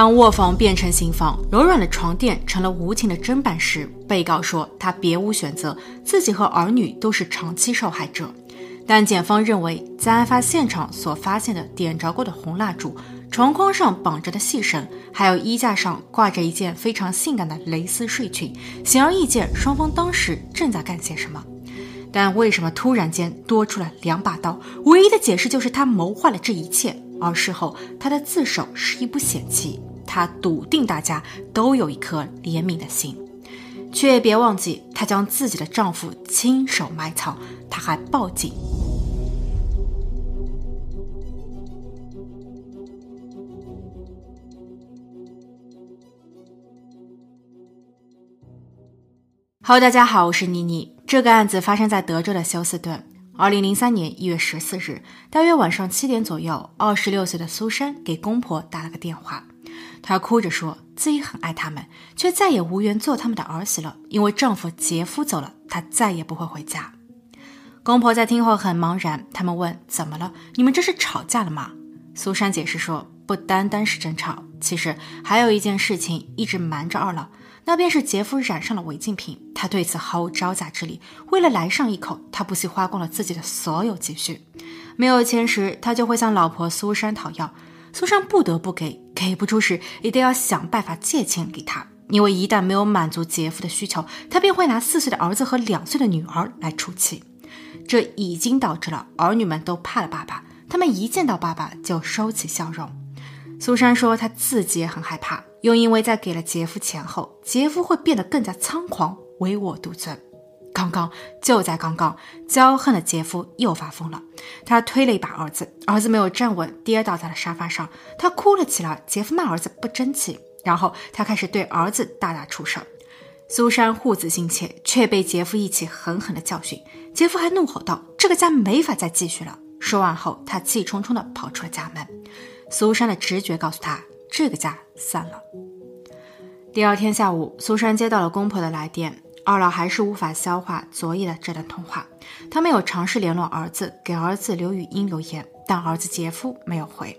当卧房变成刑房，柔软的床垫成了无情的砧板时，被告说他别无选择，自己和儿女都是长期受害者。但检方认为，在案发现场所发现的点着过的红蜡烛、床框上绑着的细绳，还有衣架上挂着一件非常性感的蕾丝睡裙，显而易见，双方当时正在干些什么。但为什么突然间多出了两把刀？唯一的解释就是他谋划了这一切，而事后他的自首是一步险棋。他笃定大家都有一颗怜悯的心，却别忘记，他将自己的丈夫亲手埋藏，他还报警。Hello，大家好，我是妮妮。这个案子发生在德州的休斯顿。二零零三年一月十四日，大约晚上七点左右，二十六岁的苏珊给公婆打了个电话，她哭着说自己很爱他们，却再也无缘做他们的儿媳了，因为丈夫杰夫走了，她再也不会回家。公婆在听后很茫然，他们问：“怎么了？你们这是吵架了吗？”苏珊解释说：“不单单是争吵，其实还有一件事情一直瞒着二老。”那便是杰夫染上了违禁品，他对此毫无招架之力。为了来上一口，他不惜花光了自己的所有积蓄。没有钱时，他就会向老婆苏珊讨要，苏珊不得不给；给不出时，也得要想办法借钱给他。因为一旦没有满足杰夫的需求，他便会拿四岁的儿子和两岁的女儿来出气。这已经导致了儿女们都怕了爸爸，他们一见到爸爸就收起笑容。苏珊说，她自己也很害怕。又因为在给了杰夫钱后，杰夫会变得更加猖狂、唯我独尊。刚刚就在刚刚，骄横的杰夫又发疯了。他推了一把儿子，儿子没有站稳，跌倒在了沙发上。他哭了起来。杰夫骂儿子不争气，然后他开始对儿子大打出手。苏珊护子心切，却被杰夫一起狠狠的教训。杰夫还怒吼道：“这个家没法再继续了。”说完后，他气冲冲地跑出了家门。苏珊的直觉告诉他。这个家散了。第二天下午，苏珊接到了公婆的来电，二老还是无法消化昨夜的这段通话。他没有尝试联络儿子，给儿子留语音留言，但儿子杰夫没有回。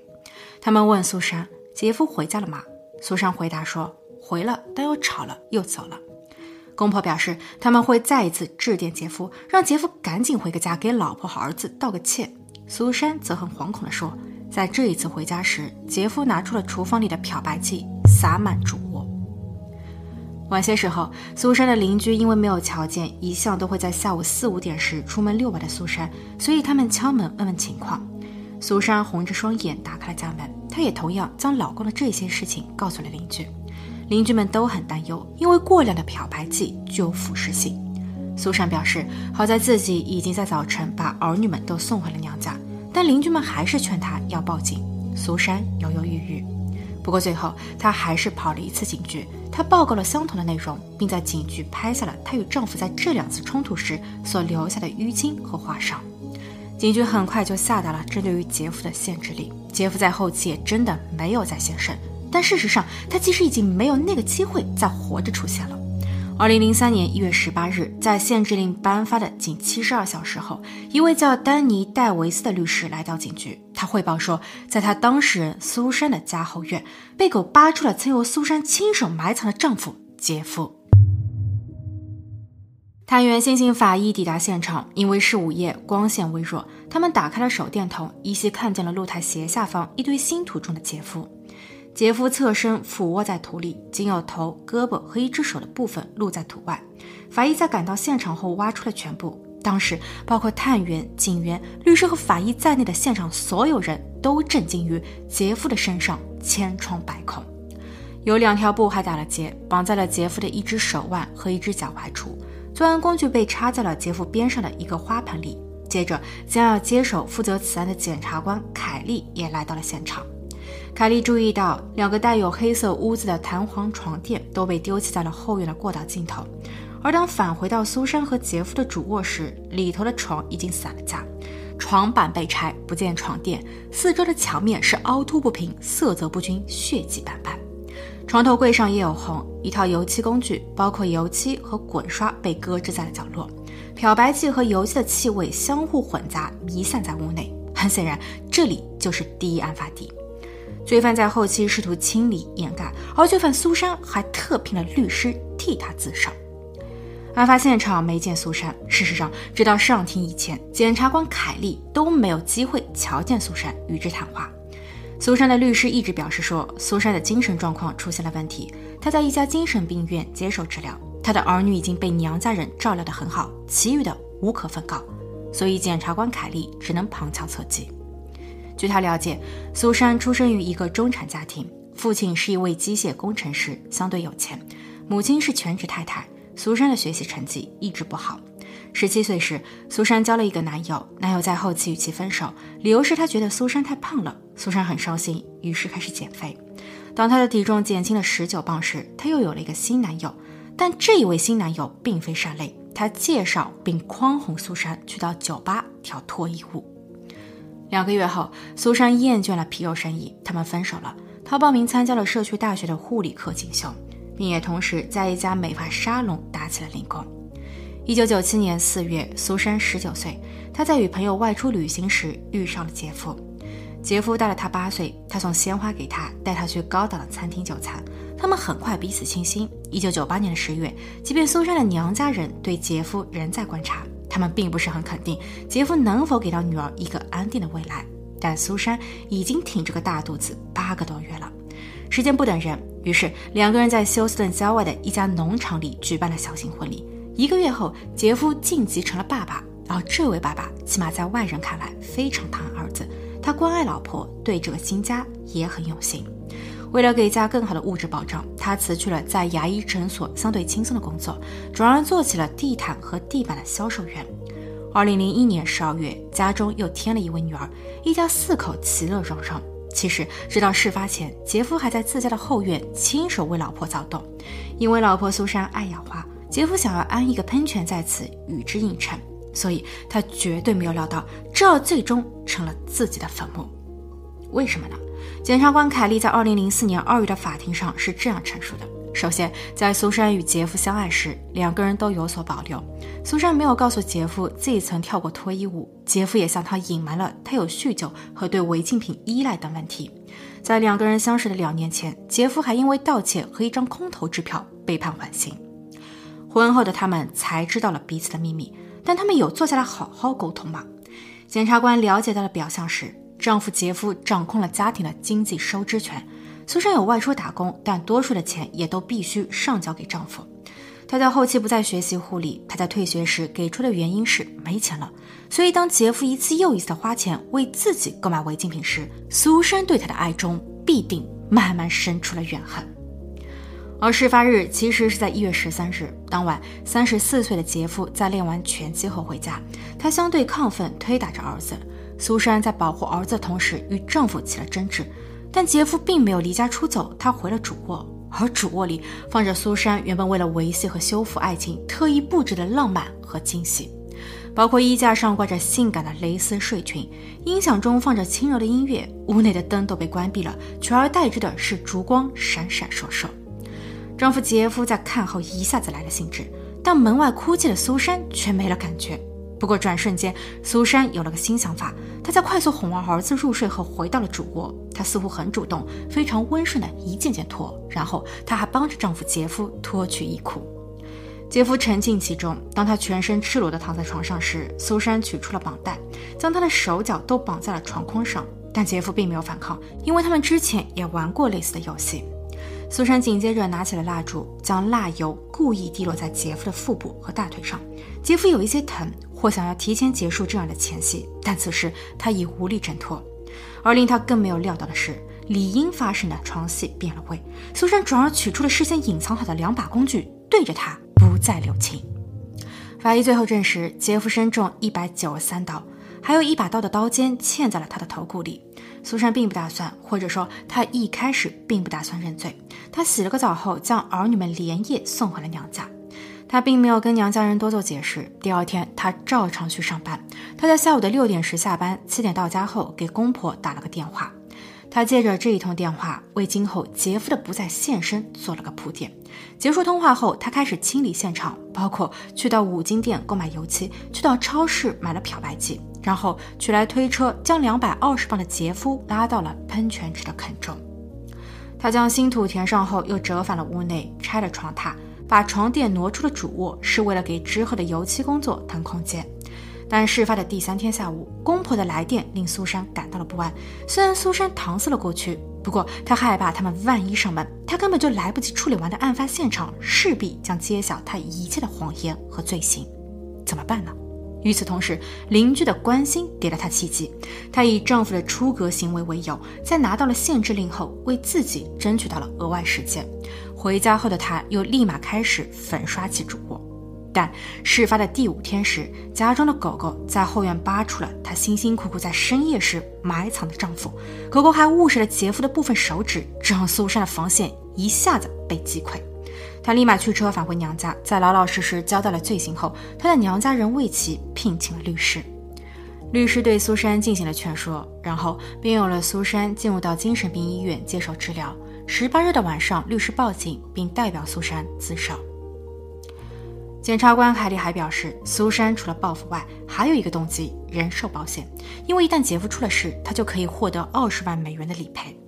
他们问苏珊：“杰夫回家了吗？”苏珊回答说：“回了，但又吵了，又走了。”公婆表示他们会再一次致电杰夫，让杰夫赶紧回个家，给老婆和儿子道个歉。苏珊则很惶恐地说。在这一次回家时，杰夫拿出了厨房里的漂白剂，洒满主卧。晚些时候，苏珊的邻居因为没有瞧见一向都会在下午四五点时出门遛弯的苏珊，所以他们敲门问问情况。苏珊红着双眼打开了家门，她也同样将老公的这些事情告诉了邻居。邻居们都很担忧，因为过量的漂白剂具有腐蚀性。苏珊表示，好在自己已经在早晨把儿女们都送回了娘家。但邻居们还是劝她要报警。苏珊犹犹豫豫，不过最后她还是跑了一次警局。她报告了相同的内容，并在警局拍下了她与丈夫在这两次冲突时所留下的淤青和划伤。警局很快就下达了针对于杰夫的限制令。杰夫在后期也真的没有再现身，但事实上他其实已经没有那个机会再活着出现了。二零零三年一月十八日，在限制令颁发的仅七十二小时后，一位叫丹尼·戴维斯的律师来到警局。他汇报说，在他当事人苏珊的家后院，被狗扒出了曾由苏珊亲手埋藏的丈夫杰夫。探员先行法医抵达现场，因为是午夜，光线微弱，他们打开了手电筒，依稀看见了露台斜下方一堆新土中的杰夫。杰夫侧身俯卧在土里，仅有头、胳膊和一只手的部分露在土外。法医在赶到现场后挖出了全部。当时，包括探员、警员、律师和法医在内的现场所有人都震惊于杰夫的身上千疮百孔，有两条布还打了结，绑在了杰夫的一只手腕和一只脚踝处。作案工具被插在了杰夫边上的一个花盆里。接着，将要接手负责此案的检察官凯利也来到了现场。凯莉注意到，两个带有黑色污渍的弹簧床垫都被丢弃在了后院的过道尽头。而当返回到苏珊和杰夫的主卧时，里头的床已经散了架，床板被拆，不见床垫，四周的墙面是凹凸不平、色泽不均、血迹斑斑。床头柜上也有红，一套油漆工具，包括油漆和滚刷，被搁置在了角落。漂白剂和油漆的气味相互混杂，弥散在屋内。很显然，这里就是第一案发地。罪犯在后期试图清理掩盖，而罪犯苏珊还特聘了律师替他自首。案发现场没见苏珊，事实上，直到上庭以前，检察官凯利都没有机会瞧见苏珊与之谈话。苏珊的律师一直表示说，苏珊的精神状况出现了问题，她在一家精神病院接受治疗，她的儿女已经被娘家人照料得很好，其余的无可奉告，所以检察官凯利只能旁敲侧击。据他了解，苏珊出生于一个中产家庭，父亲是一位机械工程师，相对有钱，母亲是全职太太。苏珊的学习成绩一直不好。十七岁时，苏珊交了一个男友，男友在后期与其分手，理由是他觉得苏珊太胖了。苏珊很伤心，于是开始减肥。当她的体重减轻了十九磅时，她又有了一个新男友。但这一位新男友并非善类，他介绍并诓哄苏珊去到酒吧跳脱衣舞。两个月后，苏珊厌倦了皮肉生意，他们分手了。她报名参加了社区大学的护理课进修。并也同时在一家美发沙龙打起了零工。一九九七年四月，苏珊十九岁，她在与朋友外出旅行时遇上了杰夫。杰夫大了她八岁，他送鲜花给她，带她去高档的餐厅就餐。他们很快彼此倾心。一九九八年的十月，即便苏珊的娘家人对杰夫仍在观察，他们并不是很肯定杰夫能否给到女儿一个安定的未来。但苏珊已经挺着个大肚子八个多月了。时间不等人，于是两个人在休斯顿郊外的一家农场里举办了小型婚礼。一个月后，杰夫晋级成了爸爸，而这位爸爸起码在外人看来非常疼儿子，他关爱老婆，对这个新家也很用心。为了给家更好的物质保障，他辞去了在牙医诊所相对轻松的工作，转而做起了地毯和地板的销售员。二零零一年十二月，家中又添了一位女儿，一家四口其乐融融。其实，直到事发前，杰夫还在自家的后院亲手为老婆凿洞，因为老婆苏珊爱养花，杰夫想要安一个喷泉在此与之映衬，所以他绝对没有料到这最终成了自己的坟墓。为什么呢？检察官凯利在二零零四年二月的法庭上是这样陈述的。首先，在苏珊与杰夫相爱时，两个人都有所保留。苏珊没有告诉杰夫自己曾跳过脱衣舞，杰夫也向她隐瞒了他有酗酒和对违禁品依赖等问题。在两个人相识的两年前，杰夫还因为盗窃和一张空头支票被判缓刑。婚后的他们才知道了彼此的秘密，但他们有坐下来好好沟通吗？检察官了解到的表象是，丈夫杰夫掌控了家庭的经济收支权。苏珊有外出打工，但多数的钱也都必须上交给丈夫。她在后期不再学习护理，她在退学时给出的原因是没钱了。所以当杰夫一次又一次的花钱为自己购买违禁品时，苏珊对他的爱中必定慢慢生出了怨恨。而事发日其实是在一月十三日当晚，三十四岁的杰夫在练完拳击后回家，他相对亢奋推打着儿子。苏珊在保护儿子的同时与丈夫起了争执。但杰夫并没有离家出走，他回了主卧，而主卧里放着苏珊原本为了维系和修复爱情特意布置的浪漫和惊喜，包括衣架上挂着性感的蕾丝睡裙，音响中放着轻柔的音乐，屋内的灯都被关闭了，取而代之的是烛光闪闪烁烁。丈夫杰夫在看后一下子来了兴致，但门外哭泣的苏珊却没了感觉。不过转瞬间，苏珊有了个新想法。她在快速哄完儿子入睡后，回到了主卧。她似乎很主动，非常温顺的一件件脱，然后她还帮着丈夫杰夫脱去衣裤。杰夫沉浸其中。当他全身赤裸的躺在床上时，苏珊取出了绑带，将他的手脚都绑在了床框上。但杰夫并没有反抗，因为他们之前也玩过类似的游戏。苏珊紧接着拿起了蜡烛，将蜡油故意滴落在杰夫的腹部和大腿上。杰夫有一些疼，或想要提前结束这样的前戏，但此时他已无力挣脱。而令他更没有料到的是，理应发生的床戏变了味。苏珊转而取出了事先隐藏好的两把工具，对着他不再留情。法医最后证实，杰夫身中一百九十三刀，还有一把刀的刀尖嵌在了他的头骨里。苏珊并不打算，或者说她一开始并不打算认罪。她洗了个澡后，将儿女们连夜送回了娘家。她并没有跟娘家人多做解释。第二天，她照常去上班。她在下午的六点时下班，七点到家后给公婆打了个电话。她借着这一通电话，为今后杰夫的不再现身做了个铺垫。结束通话后，她开始清理现场，包括去到五金店购买油漆，去到超市买了漂白剂，然后取来推车，将两百二十磅的杰夫拉到了喷泉池的坑中。他将新土填上后，又折返了屋内，拆了床榻，把床垫挪出了主卧，是为了给之后的油漆工作腾空间。但事发的第三天下午，公婆的来电令苏珊感到了不安。虽然苏珊搪塞了过去，不过她害怕他们万一上门，她根本就来不及处理完的案发现场，势必将揭晓她一切的谎言和罪行。怎么办呢？与此同时，邻居的关心给了她契机。她以丈夫的出格行为为由，在拿到了限制令后，为自己争取到了额外时间。回家后的她又立马开始粉刷起主卧。但事发的第五天时，家中的狗狗在后院扒出了她辛辛苦苦在深夜时埋藏的丈夫。狗狗还误食了杰夫的部分手指，这让苏珊的防线一下子被击溃。她立马驱车返回娘家，在老老实实交代了罪行后，她的娘家人为其聘请了律师。律师对苏珊进行了劝说，然后便有了苏珊进入到精神病医院接受治疗。十八日的晚上，律师报警并代表苏珊自首。检察官凯利还表示，苏珊除了报复外，还有一个动机——人寿保险，因为一旦杰夫出了事，他就可以获得二十万美元的理赔。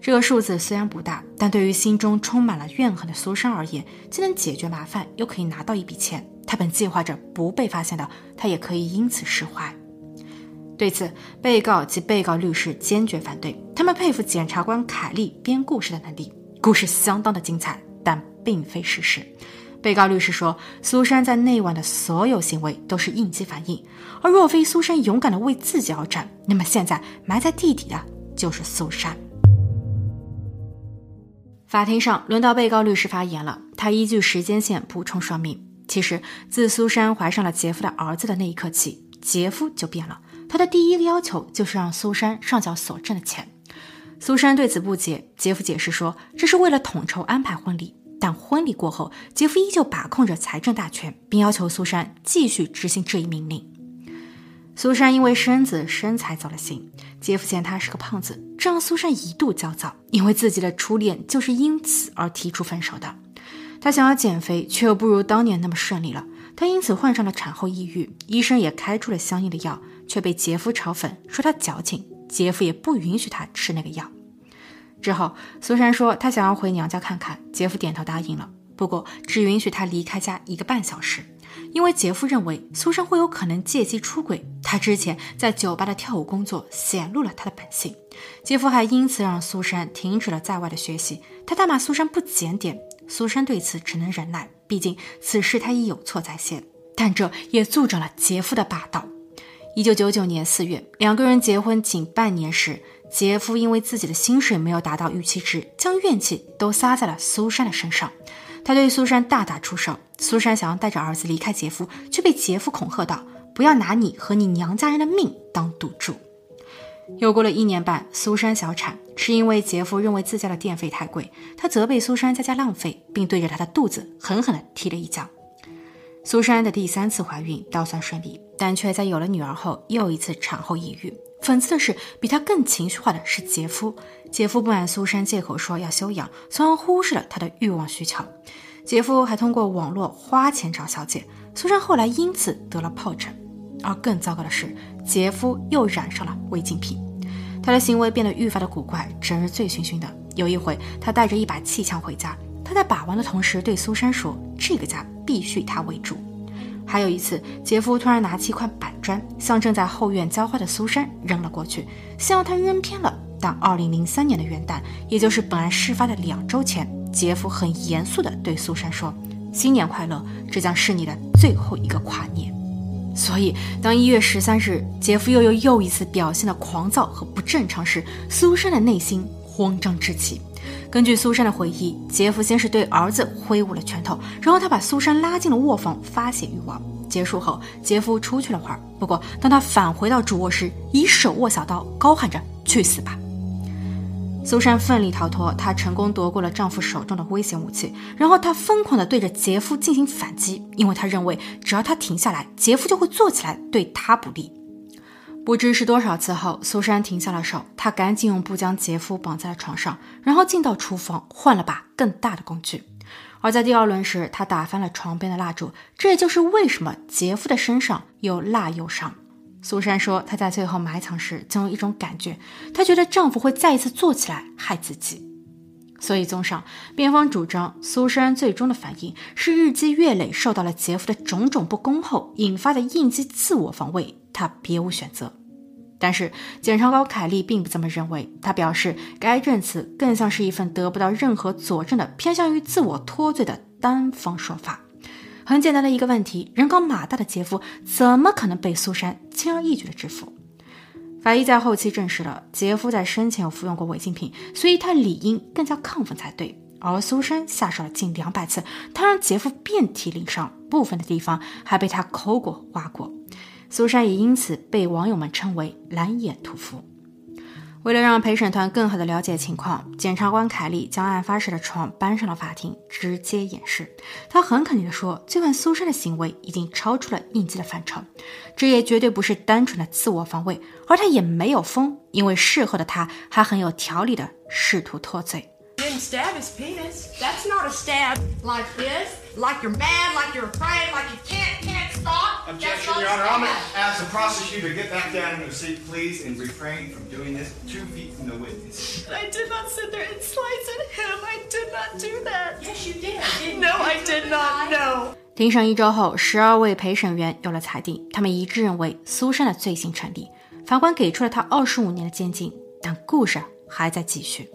这个数字虽然不大，但对于心中充满了怨恨的苏珊而言，既能解决麻烦，又可以拿到一笔钱。他本计划着不被发现的，他也可以因此释怀。对此，被告及被告律师坚决反对，他们佩服检察官凯利编故事的能力。故事相当的精彩，但并非事实。被告律师说，苏珊在那晚的所有行为都是应激反应，而若非苏珊勇敢的为自己而战，那么现在埋在地底的就是苏珊。法庭上轮到被告律师发言了，他依据时间线补充说明：其实自苏珊怀上了杰夫的儿子的那一刻起，杰夫就变了。他的第一个要求就是让苏珊上缴所挣的钱。苏珊对此不解，杰夫解释说，这是为了统筹安排婚礼。但婚礼过后，杰夫依旧把控着财政大权，并要求苏珊继续执行这一命令。苏珊因为身子身材走了形，杰夫嫌她是个胖子，这让苏珊一度焦躁，因为自己的初恋就是因此而提出分手的。她想要减肥，却又不如当年那么顺利了，她因此患上了产后抑郁，医生也开出了相应的药，却被杰夫嘲讽说他矫情，杰夫也不允许他吃那个药。之后，苏珊说她想要回娘家看看，杰夫点头答应了，不过只允许她离开家一个半小时，因为杰夫认为苏珊会有可能借机出轨。他之前在酒吧的跳舞工作显露了他的本性，杰夫还因此让苏珊停止了在外的学习。他大骂苏珊不检点，苏珊对此只能忍耐，毕竟此事他已有错在先，但这也助长了杰夫的霸道。一九九九年四月，两个人结婚仅半年时。杰夫因为自己的薪水没有达到预期值，将怨气都撒在了苏珊的身上。他对苏珊大打出手。苏珊想要带着儿子离开杰夫，却被杰夫恐吓道：“不要拿你和你娘家人的命当赌注。”又过了一年半，苏珊小产，是因为杰夫认为自家的电费太贵，他责备苏珊在家浪费，并对着她的肚子狠狠地踢了一脚。苏珊的第三次怀孕倒算顺利，但却在有了女儿后又一次产后抑郁。讽刺的是，比他更情绪化的是杰夫。杰夫不满苏珊借口说要休养，从而忽视了他的欲望需求。杰夫还通过网络花钱找小姐，苏珊后来因此得了疱疹。而更糟糕的是，杰夫又染上了违禁品，他的行为变得愈发的古怪，整日醉醺醺的。有一回，他带着一把气枪回家，他在把玩的同时对苏珊说：“这个家必须他为主。”还有一次，杰夫突然拿起一块板砖，向正在后院浇花的苏珊扔了过去，希望她扔偏了。但二零零三年的元旦，也就是本案事发的两周前，杰夫很严肃地对苏珊说：“新年快乐，这将是你的最后一个跨年。”所以，当一月十三日，杰夫又又又一次表现的狂躁和不正常时，苏珊的内心慌张至极。根据苏珊的回忆，杰夫先是对儿子挥舞了拳头，然后他把苏珊拉进了卧房发泄欲望。结束后，杰夫出去了会儿，不过当他返回到主卧时，已手握小刀，高喊着“去死吧”。苏珊奋力逃脱，她成功夺过了丈夫手中的危险武器，然后她疯狂地对着杰夫进行反击，因为她认为只要他停下来，杰夫就会坐起来对她不利。不知是多少次后，苏珊停下了手，她赶紧用布将杰夫绑在了床上，然后进到厨房换了把更大的工具。而在第二轮时，她打翻了床边的蜡烛，这也就是为什么杰夫的身上又蜡又伤。苏珊说，她在最后埋藏时总有一种感觉，她觉得丈夫会再一次坐起来害自己。所以，综上，辩方主张苏珊最终的反应是日积月累受到了杰夫的种种不公后引发的应激自我防卫，她别无选择。但是，检察官凯利并不这么认为，他表示该证词更像是一份得不到任何佐证的偏向于自我脱罪的单方说法。很简单的一个问题：人高马大的杰夫怎么可能被苏珊轻而易举的制服？法医在后期证实了杰夫在生前有服用过违禁品，所以他理应更加亢奋才对。而苏珊下手了近两百次，他让杰夫遍体鳞伤，部分的地方还被他抠过、挖过。苏珊也因此被网友们称为“蓝眼屠夫”。为了让陪审团更好地了解情况，检察官凯利将案发时的床搬上了法庭，直接演示。他很肯定地说，这晚苏珊的行为已经超出了应激的范畴，这也绝对不是单纯的自我防卫，而他也没有疯，因为事后的他还很有条理地试图脱罪。stab his penis. That's not a stab like this, like you're mad, like you're afraid, like you can't, can't stop. Objection, Your Honor. I'm going to ask the prosecutor to get back down in your seat, please, and refrain from doing this two feet from the witness. I did not sit there and slice at him. I did not do that. Yes, you did. didn't No, you? I did not. No. 庭审一周后，十二位陪审员有了裁定，他们一致认为苏珊的罪行成立。法官给出了他二十五年的监禁，但故事还在继续。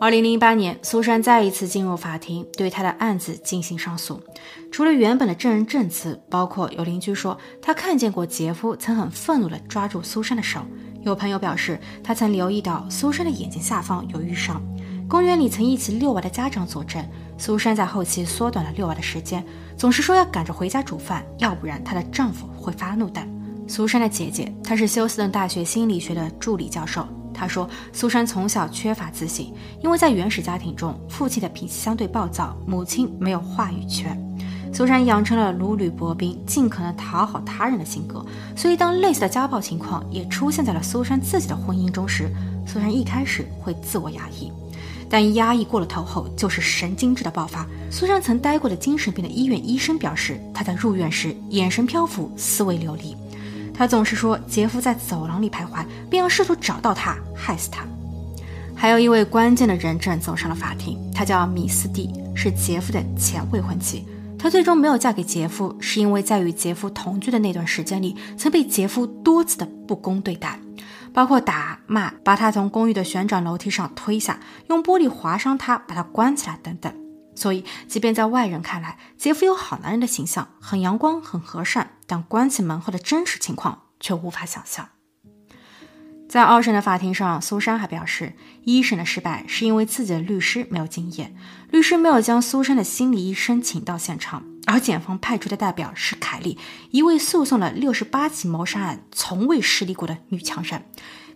二零零八年，苏珊再一次进入法庭，对她的案子进行上诉。除了原本的证人证词，包括有邻居说他看见过杰夫曾很愤怒地抓住苏珊的手，有朋友表示他曾留意到苏珊的眼睛下方有淤伤。公园里曾一起遛娃的家长作证，苏珊在后期缩短了遛娃的时间，总是说要赶着回家煮饭，要不然她的丈夫会发怒的。苏珊的姐姐，她是休斯顿大学心理学的助理教授。他说，苏珊从小缺乏自信，因为在原始家庭中，父亲的脾气相对暴躁，母亲没有话语权。苏珊养成了如履薄冰、尽可能讨好他人的性格，所以当类似的家暴情况也出现在了苏珊自己的婚姻中时，苏珊一开始会自我压抑，但压抑过了头后就是神经质的爆发。苏珊曾待过的精神病的医院医生表示，她在入院时眼神漂浮，思维流离。他总是说杰夫在走廊里徘徊，并要试图找到他，害死他。还有一位关键的人证走上了法庭，他叫米斯蒂，是杰夫的前未婚妻。她最终没有嫁给杰夫，是因为在与杰夫同居的那段时间里，曾被杰夫多次的不公对待，包括打骂、把他从公寓的旋转楼梯上推下、用玻璃划伤他、把他关起来等等。所以，即便在外人看来，杰夫有好男人的形象，很阳光、很和善，但关起门后的真实情况却无法想象。在二审的法庭上，苏珊还表示，一审的失败是因为自己的律师没有经验，律师没有将苏珊的心理医生请到现场，而检方派出的代表是凯莉，一位诉讼了六十八起谋杀案、从未失利过的女强人。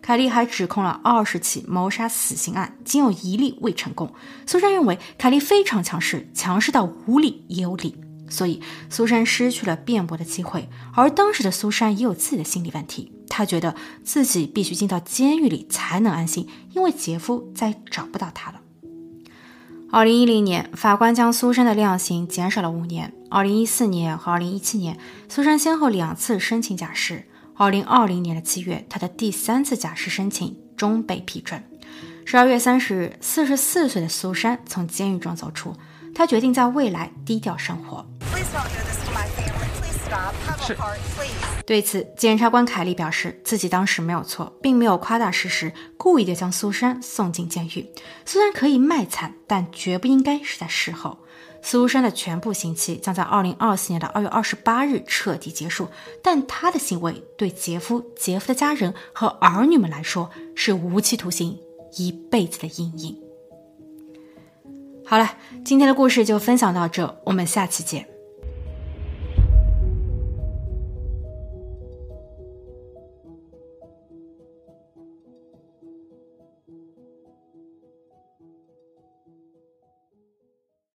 凯莉还指控了二十起谋杀死刑案，仅有一例未成功。苏珊认为凯莉非常强势，强势到无理也有理，所以苏珊失去了辩驳的机会。而当时的苏珊也有自己的心理问题，她觉得自己必须进到监狱里才能安心，因为杰夫再找不到她了。二零一零年，法官将苏珊的量刑减少了五年。二零一四年和二零一七年，苏珊先后两次申请假释。二零二零年的七月，他的第三次假释申请终被批准。十二月三十日，四十四岁的苏珊从监狱中走出，她决定在未来低调生活。Please don't do this to my Please stop. Have a heart, please. 对此，检察官凯利表示，自己当时没有错，并没有夸大事实，故意的将苏珊送进监狱。苏珊可以卖惨，但绝不应该是在事后。苏珊的全部刑期将在二零二四年的二月二十八日彻底结束，但她的行为对杰夫、杰夫的家人和儿女们来说是无期徒刑，一辈子的阴影。好了，今天的故事就分享到这，我们下期见。